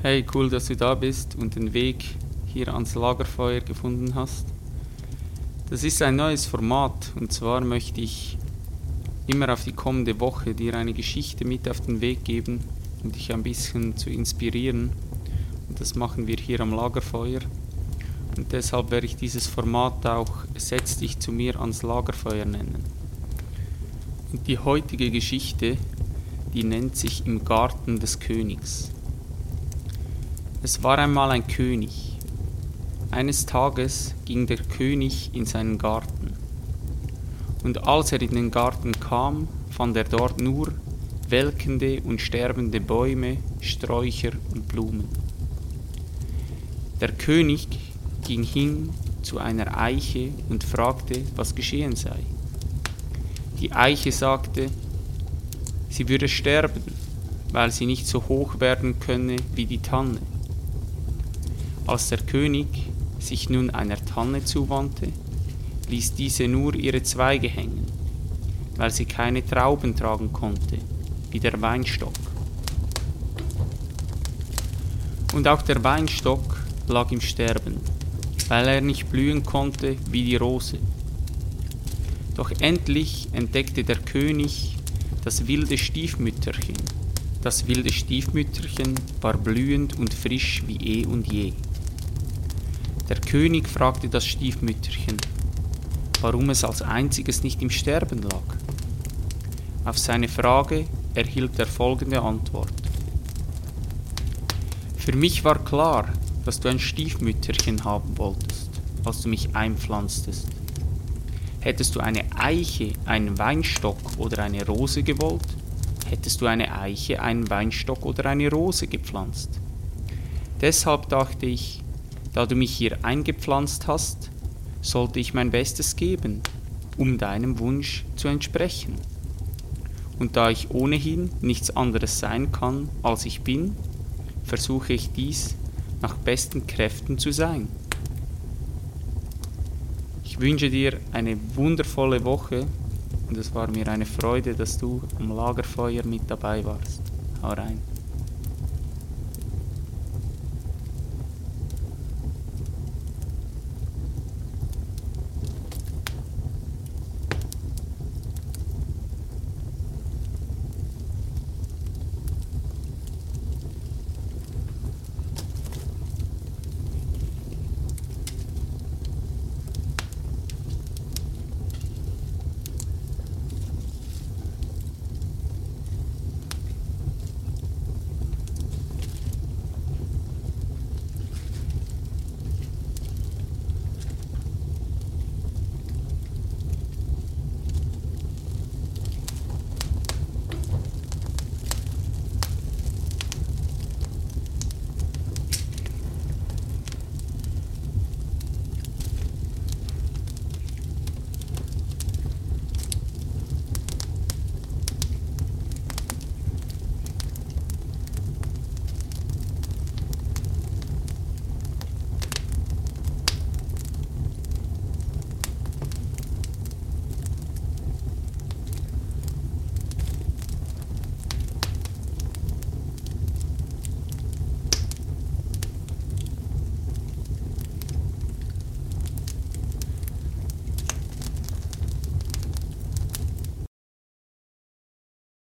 Hey, cool, dass du da bist und den Weg hier ans Lagerfeuer gefunden hast. Das ist ein neues Format und zwar möchte ich immer auf die kommende Woche dir eine Geschichte mit auf den Weg geben und dich ein bisschen zu inspirieren. Und das machen wir hier am Lagerfeuer. Und deshalb werde ich dieses Format auch Setz dich zu mir ans Lagerfeuer nennen. Und die heutige Geschichte, die nennt sich Im Garten des Königs. Es war einmal ein König. Eines Tages ging der König in seinen Garten. Und als er in den Garten kam, fand er dort nur welkende und sterbende Bäume, Sträucher und Blumen. Der König ging hin zu einer Eiche und fragte, was geschehen sei. Die Eiche sagte, sie würde sterben, weil sie nicht so hoch werden könne wie die Tanne. Als der König sich nun einer Tanne zuwandte, ließ diese nur ihre Zweige hängen, weil sie keine Trauben tragen konnte, wie der Weinstock. Und auch der Weinstock lag im Sterben, weil er nicht blühen konnte wie die Rose. Doch endlich entdeckte der König das wilde Stiefmütterchen. Das wilde Stiefmütterchen war blühend und frisch wie eh und je. Der König fragte das Stiefmütterchen, warum es als einziges nicht im Sterben lag. Auf seine Frage erhielt er folgende Antwort. Für mich war klar, dass du ein Stiefmütterchen haben wolltest, als du mich einpflanztest. Hättest du eine Eiche, einen Weinstock oder eine Rose gewollt, hättest du eine Eiche, einen Weinstock oder eine Rose gepflanzt. Deshalb dachte ich, da du mich hier eingepflanzt hast, sollte ich mein Bestes geben, um deinem Wunsch zu entsprechen. Und da ich ohnehin nichts anderes sein kann, als ich bin, versuche ich dies nach besten Kräften zu sein. Ich wünsche dir eine wundervolle Woche und es war mir eine Freude, dass du am Lagerfeuer mit dabei warst. Hau rein.